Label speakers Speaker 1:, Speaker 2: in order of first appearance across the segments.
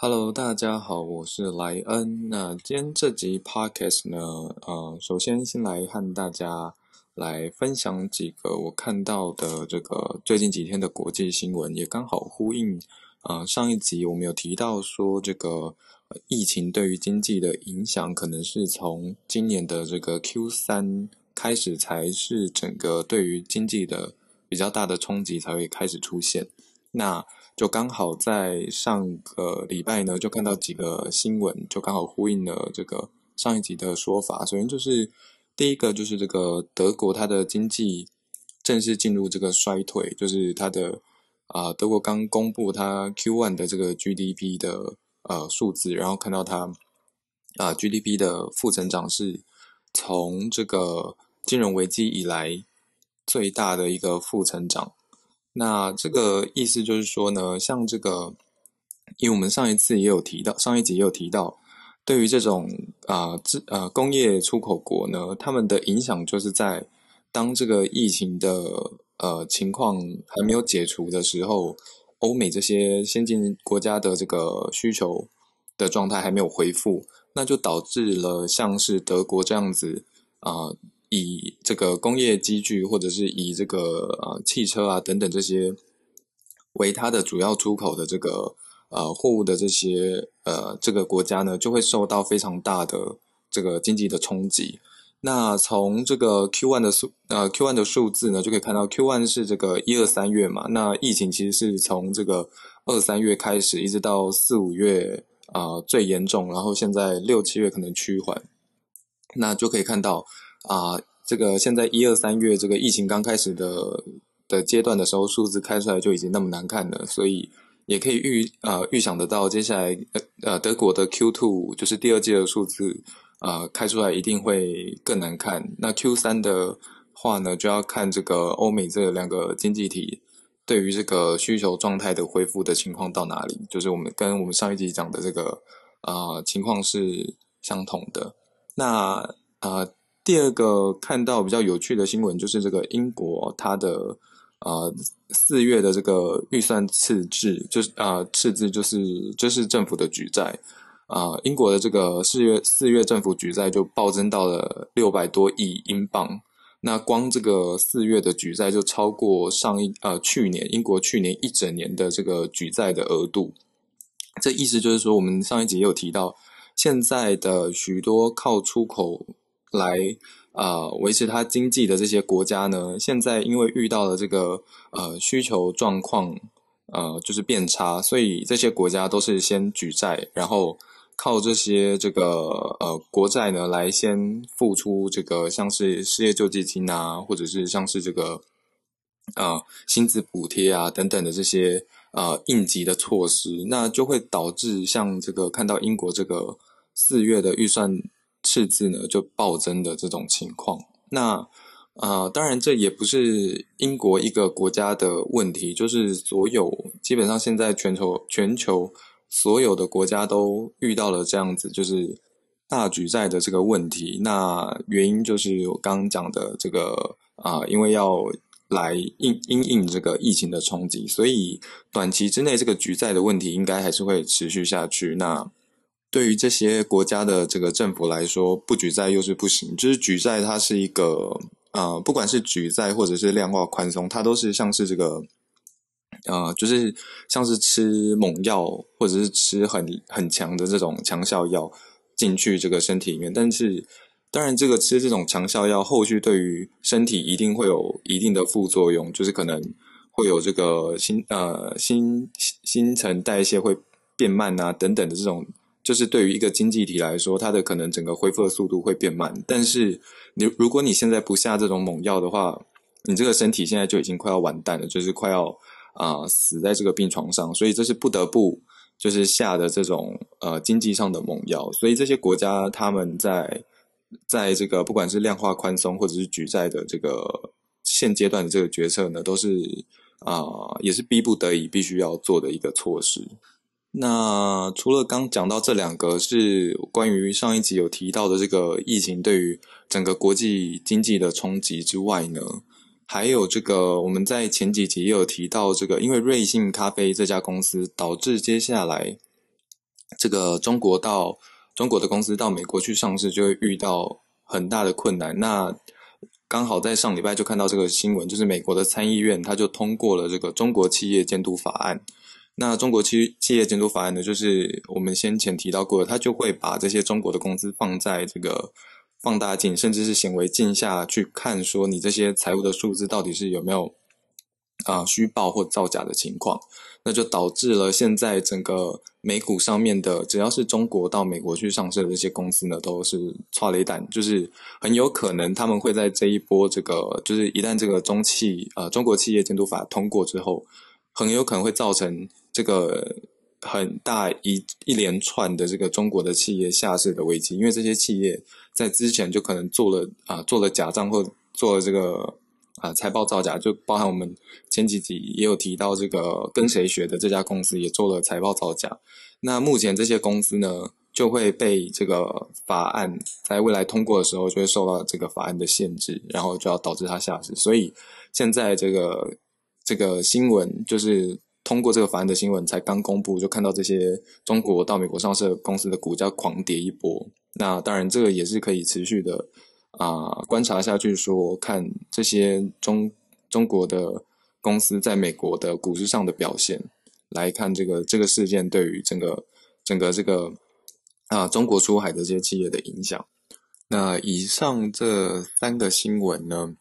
Speaker 1: Hello，大家好，我是莱恩。那今天这集 Podcast 呢，呃，首先先来和大家来分享几个我看到的这个最近几天的国际新闻，也刚好呼应呃上一集我们有提到说，这个疫情对于经济的影响，可能是从今年的这个 Q 三开始，才是整个对于经济的比较大的冲击才会开始出现。那就刚好在上个礼拜呢，就看到几个新闻，就刚好呼应了这个上一集的说法。首先就是第一个，就是这个德国它的经济正式进入这个衰退，就是它的啊，德国刚公布它 Q one 的这个 GDP 的呃数字，然后看到它啊 GDP 的负增长是从这个金融危机以来最大的一个负增长。那这个意思就是说呢，像这个，因为我们上一次也有提到，上一集也有提到，对于这种啊，制呃工业出口国呢，他们的影响就是在当这个疫情的呃情况还没有解除的时候，欧美这些先进国家的这个需求的状态还没有恢复，那就导致了像是德国这样子啊。以这个工业机具，或者是以这个呃汽车啊等等这些为它的主要出口的这个呃货物的这些呃这个国家呢，就会受到非常大的这个经济的冲击。那从这个 Q one 的数呃 Q one 的数字呢，就可以看到 Q one 是这个一二三月嘛，那疫情其实是从这个二三月开始，一直到四五月啊最严重，然后现在六七月可能趋缓，那就可以看到。啊，这个现在一二三月这个疫情刚开始的的阶段的时候，数字开出来就已经那么难看了，所以也可以预呃预想得到，接下来呃呃德国的 Q two 就是第二季的数字呃开出来一定会更难看。那 Q 三的话呢，就要看这个欧美这两个经济体对于这个需求状态的恢复的情况到哪里，就是我们跟我们上一集讲的这个啊情况是相同的。那啊。第二个看到比较有趣的新闻，就是这个英国它的呃四月的这个预算赤字，就是啊赤字就是就是政府的举债啊，英国的这个四月四月政府举债就暴增到了六百多亿英镑，那光这个四月的举债就超过上一呃去年英国去年一整年的这个举债的额度，这意思就是说，我们上一集也有提到，现在的许多靠出口。来啊，维持它经济的这些国家呢，现在因为遇到了这个呃需求状况呃就是变差，所以这些国家都是先举债，然后靠这些这个呃国债呢来先付出这个像是失业救济金啊，或者是像是这个呃薪资补贴啊等等的这些呃应急的措施，那就会导致像这个看到英国这个四月的预算。赤字呢就暴增的这种情况，那啊，当然这也不是英国一个国家的问题，就是所有基本上现在全球全球所有的国家都遇到了这样子，就是大举债的这个问题。那原因就是我刚刚讲的这个啊，因为要来应应应这个疫情的冲击，所以短期之内这个举债的问题应该还是会持续下去。那对于这些国家的这个政府来说，不举债又是不行。就是举债，它是一个呃，不管是举债或者是量化宽松，它都是像是这个呃，就是像是吃猛药或者是吃很很强的这种强效药进去这个身体里面。但是，当然，这个吃这种强效药，后续对于身体一定会有一定的副作用，就是可能会有这个新呃新新陈代谢会变慢啊等等的这种。就是对于一个经济体来说，它的可能整个恢复的速度会变慢。但是你如果你现在不下这种猛药的话，你这个身体现在就已经快要完蛋了，就是快要啊死在这个病床上。所以这是不得不就是下的这种呃经济上的猛药。所以这些国家他们在在这个不管是量化宽松或者是举债的这个现阶段的这个决策呢，都是啊也是逼不得已必须要做的一个措施。那除了刚讲到这两个是关于上一集有提到的这个疫情对于整个国际经济的冲击之外呢，还有这个我们在前几集也有提到这个，因为瑞幸咖啡这家公司导致接下来这个中国到中国的公司到美国去上市，就会遇到很大的困难。那刚好在上礼拜就看到这个新闻，就是美国的参议院他就通过了这个中国企业监督法案。那中国企企业监督法案呢，就是我们先前提到过，它就会把这些中国的公司放在这个放大镜，甚至是显微镜下去看，说你这些财务的数字到底是有没有啊虚报或造假的情况。那就导致了现在整个美股上面的，只要是中国到美国去上市的这些公司呢，都是错雷弹，就是很有可能他们会在这一波这个，就是一旦这个中企呃中国企业监督法通过之后，很有可能会造成这个很大一一连串的这个中国的企业下市的危机，因为这些企业在之前就可能做了啊做了假账或做了这个。啊，财报造假就包含我们前几集也有提到这个跟谁学的这家公司也做了财报造假。那目前这些公司呢，就会被这个法案在未来通过的时候，就会受到这个法案的限制，然后就要导致它下市。所以现在这个这个新闻就是通过这个法案的新闻才刚公布，就看到这些中国到美国上市公司的股价狂跌一波。那当然，这个也是可以持续的。啊，观察下去说，看这些中中国的公司在美国的股市上的表现，来看这个这个事件对于整个整个这个啊中国出海的这些企业的影响。那以上这三个新闻呢，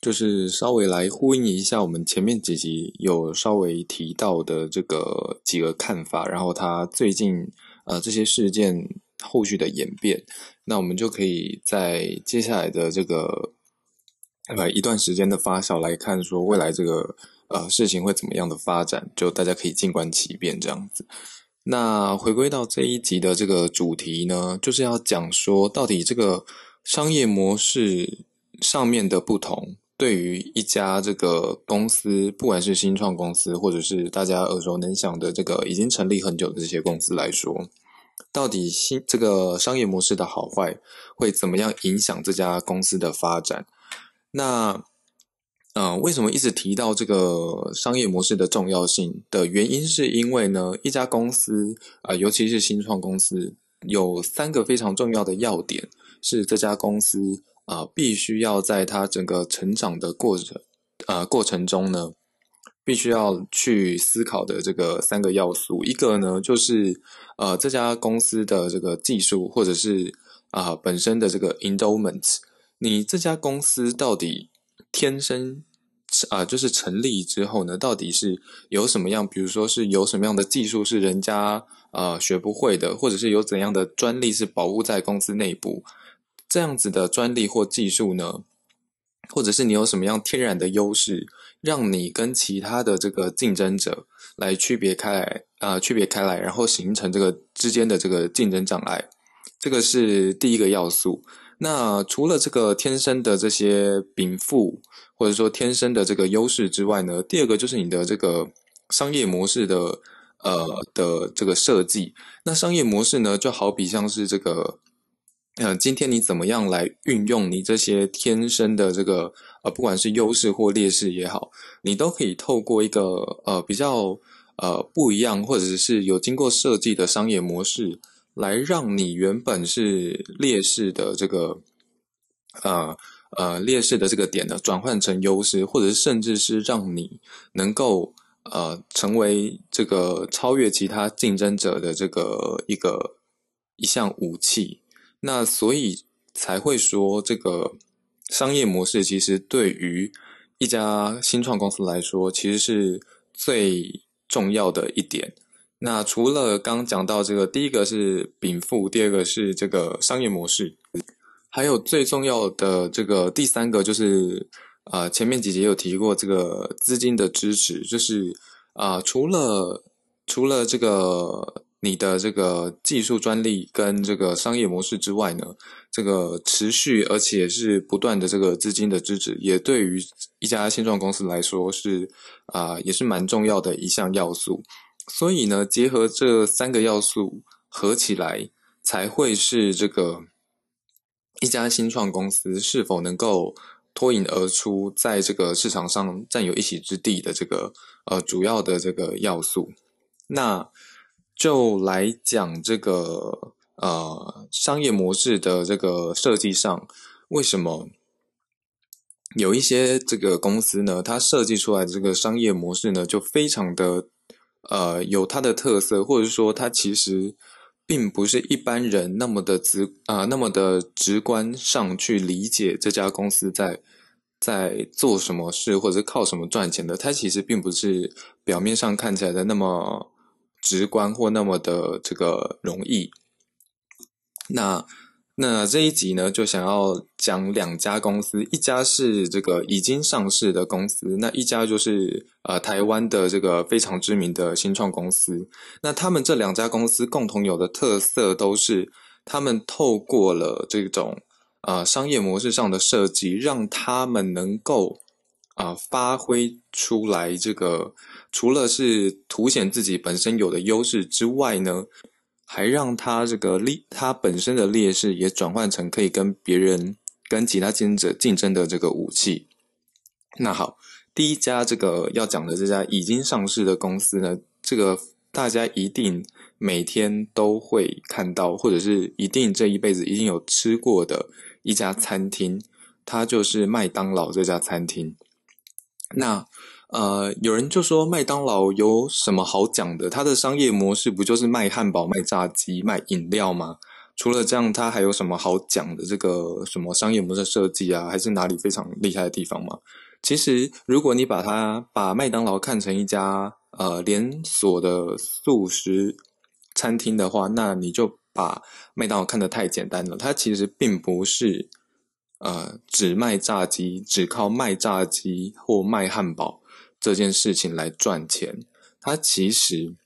Speaker 1: 就是稍微来呼应一下我们前面几集有稍微提到的这个几个看法，然后他最近呃这些事件。后续的演变，那我们就可以在接下来的这个呃一段时间的发酵来看，说未来这个呃事情会怎么样的发展，就大家可以静观其变这样子。那回归到这一集的这个主题呢，就是要讲说，到底这个商业模式上面的不同，对于一家这个公司，不管是新创公司，或者是大家耳熟能详的这个已经成立很久的这些公司来说。到底新这个商业模式的好坏会怎么样影响这家公司的发展？那，嗯，为什么一直提到这个商业模式的重要性的原因，是因为呢，一家公司啊，尤其是新创公司，有三个非常重要的要点，是这家公司啊，必须要在它整个成长的过程啊过程中呢。必须要去思考的这个三个要素，一个呢就是呃这家公司的这个技术，或者是啊本身的这个 endowment，你这家公司到底天生啊就是成立之后呢，到底是有什么样，比如说是有什么样的技术是人家呃学不会的，或者是有怎样的专利是保护在公司内部，这样子的专利或技术呢？或者是你有什么样天然的优势，让你跟其他的这个竞争者来区别开来啊，区别开来，然后形成这个之间的这个竞争障碍，这个是第一个要素。那除了这个天生的这些禀赋，或者说天生的这个优势之外呢，第二个就是你的这个商业模式的呃的这个设计。那商业模式呢，就好比像是这个。呃，今天你怎么样来运用你这些天生的这个呃，不管是优势或劣势也好，你都可以透过一个呃比较呃不一样，或者是有经过设计的商业模式，来让你原本是劣势的这个呃呃劣势的这个点呢，转换成优势，或者是甚至是让你能够呃成为这个超越其他竞争者的这个一个一项武器。那所以才会说，这个商业模式其实对于一家新创公司来说，其实是最重要的一点。那除了刚讲到这个，第一个是禀赋，第二个是这个商业模式，还有最重要的这个第三个就是，呃，前面几节有提过这个资金的支持，就是啊，除了除了这个。你的这个技术专利跟这个商业模式之外呢，这个持续而且是不断的这个资金的支持，也对于一家新创公司来说是啊，也是蛮重要的一项要素。所以呢，结合这三个要素合起来，才会是这个一家新创公司是否能够脱颖而出，在这个市场上占有一席之地的这个呃主要的这个要素。那就来讲这个呃商业模式的这个设计上，为什么有一些这个公司呢？它设计出来的这个商业模式呢，就非常的呃有它的特色，或者说它其实并不是一般人那么的直啊那么的直观上去理解这家公司在在做什么事，或者是靠什么赚钱的。它其实并不是表面上看起来的那么。直观或那么的这个容易，那那这一集呢，就想要讲两家公司，一家是这个已经上市的公司，那一家就是呃台湾的这个非常知名的新创公司。那他们这两家公司共同有的特色都是，他们透过了这种呃商业模式上的设计，让他们能够。啊，发挥出来这个，除了是凸显自己本身有的优势之外呢，还让他这个劣，他本身的劣势也转换成可以跟别人、跟其他竞争者竞争的这个武器。那好，第一家这个要讲的这家已经上市的公司呢，这个大家一定每天都会看到，或者是一定这一辈子一定有吃过的一家餐厅，它就是麦当劳这家餐厅。那呃，有人就说麦当劳有什么好讲的？它的商业模式不就是卖汉堡、卖炸鸡、卖饮料吗？除了这样，它还有什么好讲的？这个什么商业模式设计啊，还是哪里非常厉害的地方吗？其实，如果你把它把麦当劳看成一家呃连锁的素食餐厅的话，那你就把麦当劳看得太简单了。它其实并不是。呃，只卖炸鸡，只靠卖炸鸡或卖汉堡这件事情来赚钱，它其实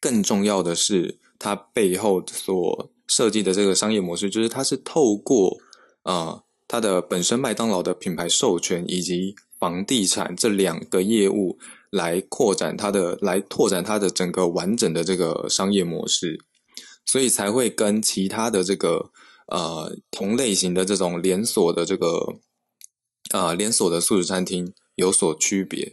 Speaker 1: 更重要的是，它背后所设计的这个商业模式，就是它是透过呃它的本身麦当劳的品牌授权以及房地产这两个业务来扩展它的，来拓展它的整个完整的这个商业模式，所以才会跟其他的这个。呃，同类型的这种连锁的这个呃连锁的素食餐厅有所区别。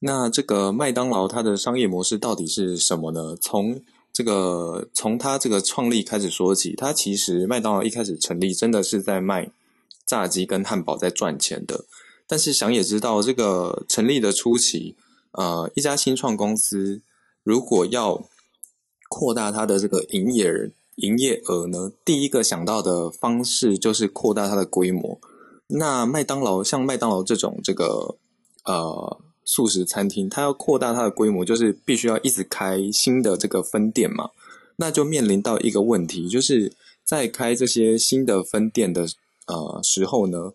Speaker 1: 那这个麦当劳它的商业模式到底是什么呢？从这个从它这个创立开始说起，它其实麦当劳一开始成立真的是在卖炸鸡跟汉堡在赚钱的。但是想也知道，这个成立的初期，呃，一家新创公司如果要扩大它的这个营业额。营业额呢？第一个想到的方式就是扩大它的规模。那麦当劳像麦当劳这种这个呃素食餐厅，它要扩大它的规模，就是必须要一直开新的这个分店嘛。那就面临到一个问题，就是在开这些新的分店的呃时候呢，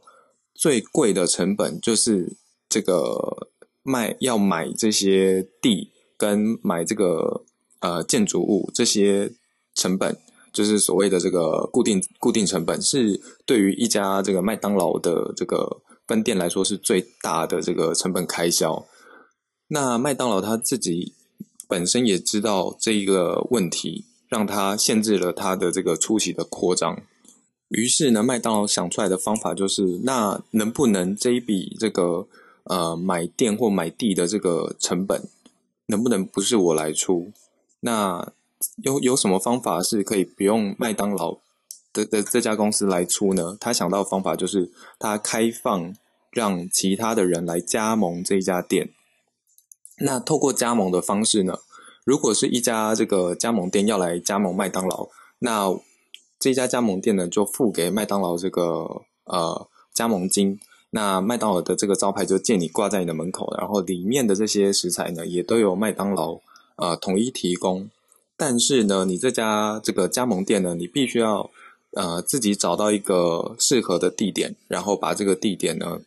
Speaker 1: 最贵的成本就是这个卖要买这些地跟买这个呃建筑物这些成本。就是所谓的这个固定固定成本，是对于一家这个麦当劳的这个分店来说是最大的这个成本开销。那麦当劳他自己本身也知道这一个问题，让他限制了他的这个初期的扩张。于是呢，麦当劳想出来的方法就是，那能不能这一笔这个呃买店或买地的这个成本，能不能不是我来出？那有有什么方法是可以不用麦当劳的的这家公司来出呢？他想到的方法就是他开放让其他的人来加盟这一家店。那透过加盟的方式呢，如果是一家这个加盟店要来加盟麦当劳，那这家加盟店呢就付给麦当劳这个呃加盟金。那麦当劳的这个招牌就借你挂在你的门口，然后里面的这些食材呢也都由麦当劳呃统一提供。但是呢，你这家这个加盟店呢，你必须要呃自己找到一个适合的地点，然后把这个地点呢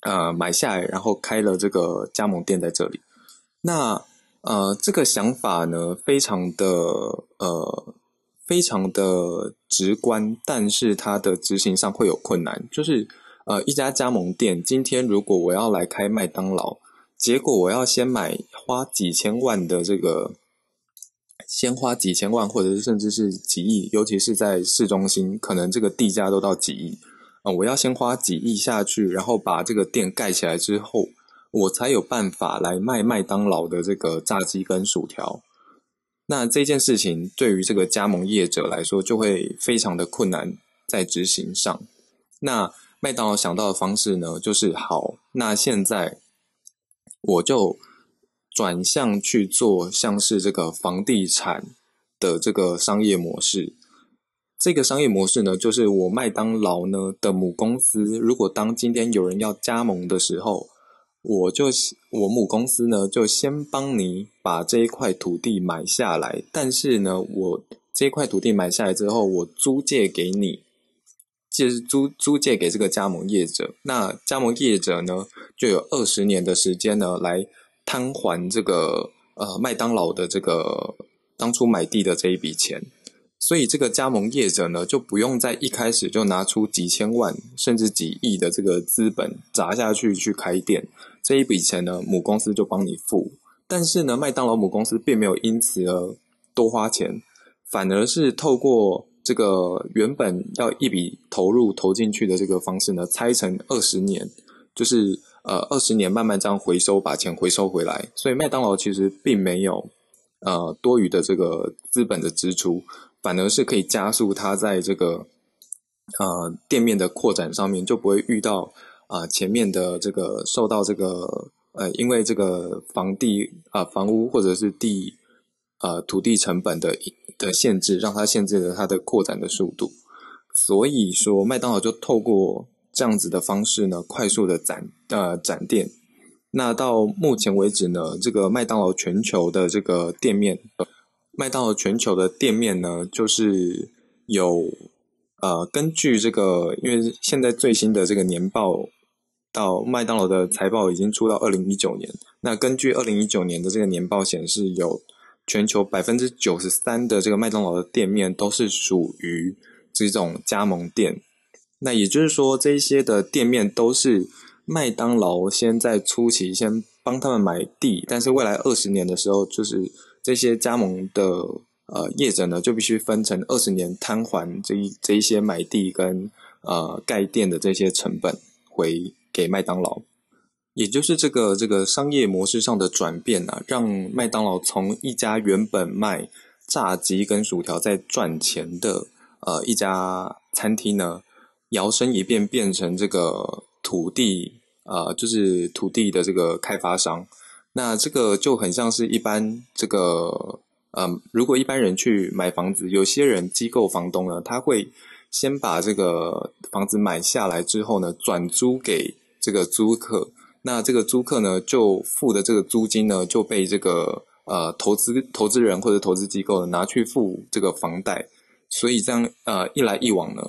Speaker 1: 呃买下来，然后开了这个加盟店在这里。那呃这个想法呢，非常的呃非常的直观，但是它的执行上会有困难。就是呃一家加盟店，今天如果我要来开麦当劳，结果我要先买花几千万的这个。先花几千万，或者是甚至是几亿，尤其是在市中心，可能这个地价都到几亿啊！我要先花几亿下去，然后把这个店盖起来之后，我才有办法来卖麦当劳的这个炸鸡跟薯条。那这件事情对于这个加盟业者来说，就会非常的困难在执行上。那麦当劳想到的方式呢，就是好，那现在我就转向去做像是这个房地产的这个商业模式。这个商业模式呢，就是我麦当劳呢的母公司，如果当今天有人要加盟的时候，我就我母公司呢就先帮你把这一块土地买下来，但是呢，我这一块土地买下来之后，我租借给你，就是租租借给这个加盟业者，那加盟业者呢就有二十年的时间呢来摊还这个呃麦当劳的这个当初买地的这一笔钱。所以这个加盟业者呢，就不用在一开始就拿出几千万甚至几亿的这个资本砸下去去开店，这一笔钱呢，母公司就帮你付。但是呢，麦当劳母公司并没有因此而多花钱，反而是透过这个原本要一笔投入投进去的这个方式呢，拆成二十年，就是呃二十年慢慢这样回收，把钱回收回来。所以麦当劳其实并没有呃多余的这个资本的支出。反而是可以加速它在这个呃店面的扩展上面，就不会遇到啊前面的这个受到这个呃因为这个房地啊房屋或者是地呃土地成本的的限制，让它限制了它的扩展的速度。所以说，麦当劳就透过这样子的方式呢，快速的展呃展店。那到目前为止呢，这个麦当劳全球的这个店面。麦当劳全球的店面呢，就是有呃，根据这个，因为现在最新的这个年报，到麦当劳的财报已经出到二零一九年。那根据二零一九年的这个年报显示，有全球百分之九十三的这个麦当劳的店面都是属于这种加盟店。那也就是说，这些的店面都是麦当劳先在初期先帮他们买地，但是未来二十年的时候，就是。这些加盟的呃业者呢，就必须分成二十年摊还这一这一些买地跟呃盖店的这些成本回给麦当劳，也就是这个这个商业模式上的转变啊，让麦当劳从一家原本卖炸鸡跟薯条在赚钱的呃一家餐厅呢，摇身一变变成这个土地呃就是土地的这个开发商。那这个就很像是一般这个，嗯，如果一般人去买房子，有些人机构房东呢，他会先把这个房子买下来之后呢，转租给这个租客。那这个租客呢，就付的这个租金呢，就被这个呃投资投资人或者投资机构拿去付这个房贷。所以这样呃一来一往呢。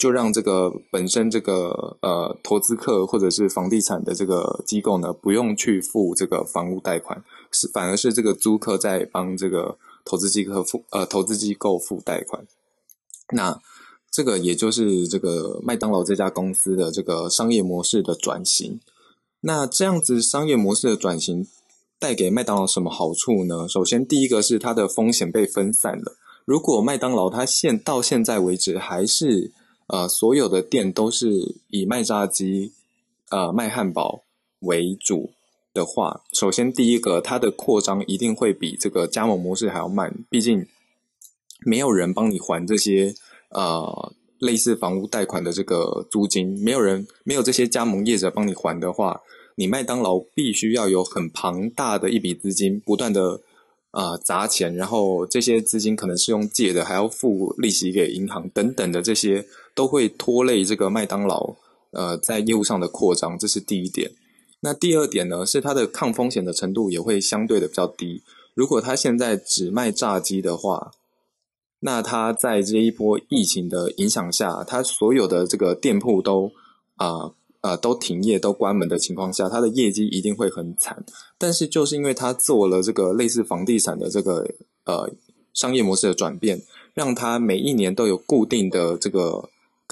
Speaker 1: 就让这个本身这个呃投资客或者是房地产的这个机构呢，不用去付这个房屋贷款，是反而是这个租客在帮这个投资机构付呃投资机构付贷款。那这个也就是这个麦当劳这家公司的这个商业模式的转型。那这样子商业模式的转型带给麦当劳什么好处呢？首先，第一个是它的风险被分散了。如果麦当劳它现到现在为止还是呃，所有的店都是以卖炸鸡、呃卖汉堡为主的话，首先第一个，它的扩张一定会比这个加盟模式还要慢。毕竟没有人帮你还这些呃类似房屋贷款的这个租金，没有人没有这些加盟业者帮你还的话，你麦当劳必须要有很庞大的一笔资金，不断的啊砸钱，然后这些资金可能是用借的，还要付利息给银行等等的这些。都会拖累这个麦当劳，呃，在业务上的扩张，这是第一点。那第二点呢，是它的抗风险的程度也会相对的比较低。如果它现在只卖炸鸡的话，那它在这一波疫情的影响下，它所有的这个店铺都啊啊都停业、都关门的情况下，它的业绩一定会很惨。但是就是因为它做了这个类似房地产的这个呃商业模式的转变，让它每一年都有固定的这个。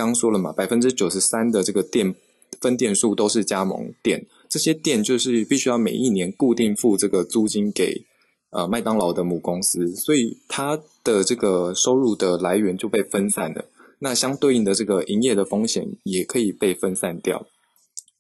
Speaker 1: 刚说了嘛，百分之九十三的这个店分店数都是加盟店，这些店就是必须要每一年固定付这个租金给呃麦当劳的母公司，所以它的这个收入的来源就被分散了。那相对应的这个营业的风险也可以被分散掉，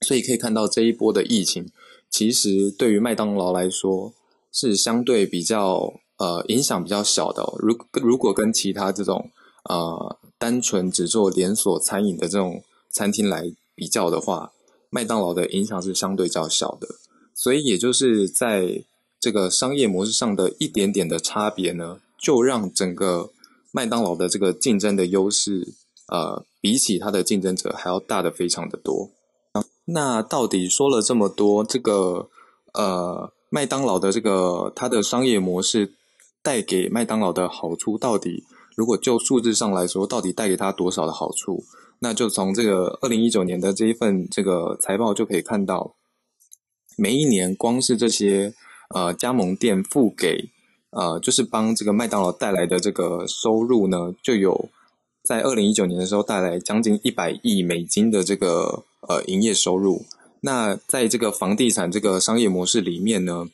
Speaker 1: 所以可以看到这一波的疫情，其实对于麦当劳来说是相对比较呃影响比较小的。如如果跟其他这种呃单纯只做连锁餐饮的这种餐厅来比较的话，麦当劳的影响是相对较小的。所以也就是在这个商业模式上的一点点的差别呢，就让整个麦当劳的这个竞争的优势，呃，比起它的竞争者还要大的非常的多。那到底说了这么多，这个呃，麦当劳的这个它的商业模式带给麦当劳的好处，到底如果就数字上来说，到底带给他多少的好处？那就从这个二零一九年的这一份这个财报就可以看到，每一年光是这些呃加盟店付给呃，就是帮这个麦当劳带来的这个收入呢，就有在二零一九年的时候带来将近一百亿美金的这个。呃，营业收入。那在这个房地产这个商业模式里面呢，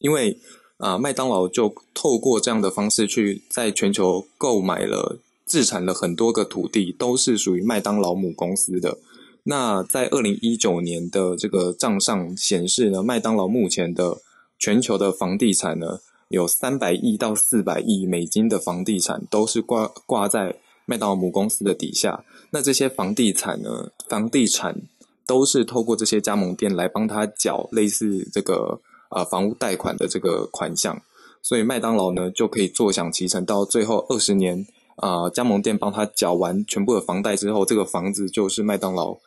Speaker 1: 因为啊，麦当劳就透过这样的方式去在全球购买了、自产了很多个土地，都是属于麦当劳母公司的。那在二零一九年的这个账上显示呢，麦当劳目前的全球的房地产呢，有三百亿到四百亿美金的房地产都是挂挂在麦当劳母公司的底下。那这些房地产呢？房地产都是透过这些加盟店来帮他缴类似这个呃房屋贷款的这个款项，所以麦当劳呢就可以坐享其成。到最后二十年啊，加盟店帮他缴完全部的房贷之后，这个房子就是麦当劳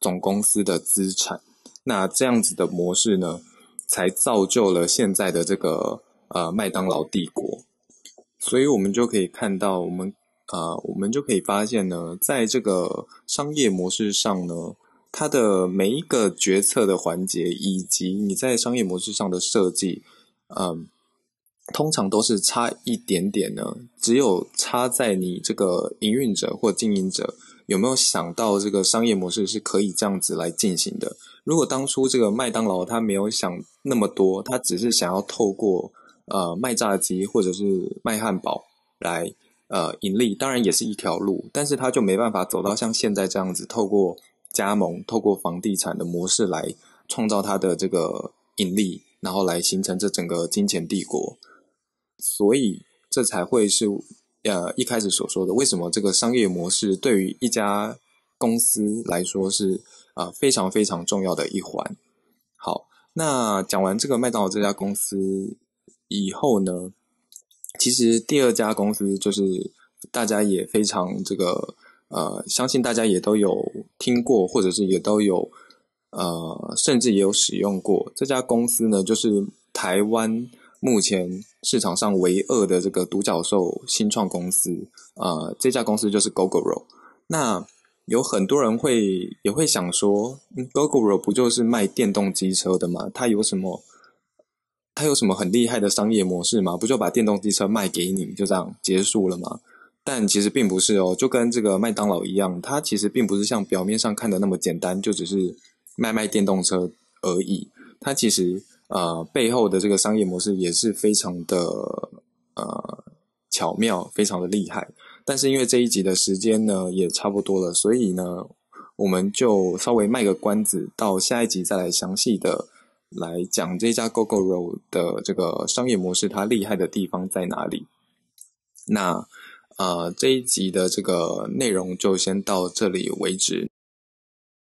Speaker 1: 总公司的资产。那这样子的模式呢，才造就了现在的这个呃麦当劳帝国。所以我们就可以看到我们。啊，我们就可以发现呢，在这个商业模式上呢，它的每一个决策的环节，以及你在商业模式上的设计，嗯，通常都是差一点点呢。只有差在你这个营运者或经营者有没有想到这个商业模式是可以这样子来进行的。如果当初这个麦当劳他没有想那么多，他只是想要透过呃卖炸鸡或者是卖汉堡来。呃，盈利当然也是一条路，但是他就没办法走到像现在这样子，透过加盟、透过房地产的模式来创造他的这个盈利，然后来形成这整个金钱帝国。所以这才会是呃一开始所说的，为什么这个商业模式对于一家公司来说是啊非常非常重要的一环。好，那讲完这个麦当劳这家公司以后呢？其实第二家公司就是大家也非常这个呃，相信大家也都有听过，或者是也都有呃，甚至也有使用过这家公司呢，就是台湾目前市场上唯二的这个独角兽新创公司呃，这家公司就是 Gogoro。那有很多人会也会想说，Gogoro 不就是卖电动机车的吗？它有什么？它有什么很厉害的商业模式吗？不就把电动机车卖给你，就这样结束了吗？但其实并不是哦，就跟这个麦当劳一样，它其实并不是像表面上看的那么简单，就只是卖卖电动车而已。它其实呃背后的这个商业模式也是非常的呃巧妙，非常的厉害。但是因为这一集的时间呢也差不多了，所以呢我们就稍微卖个关子，到下一集再来详细的。来讲这家 Gogoro 的这个商业模式，它厉害的地方在哪里？那呃，这一集的这个内容就先到这里为止。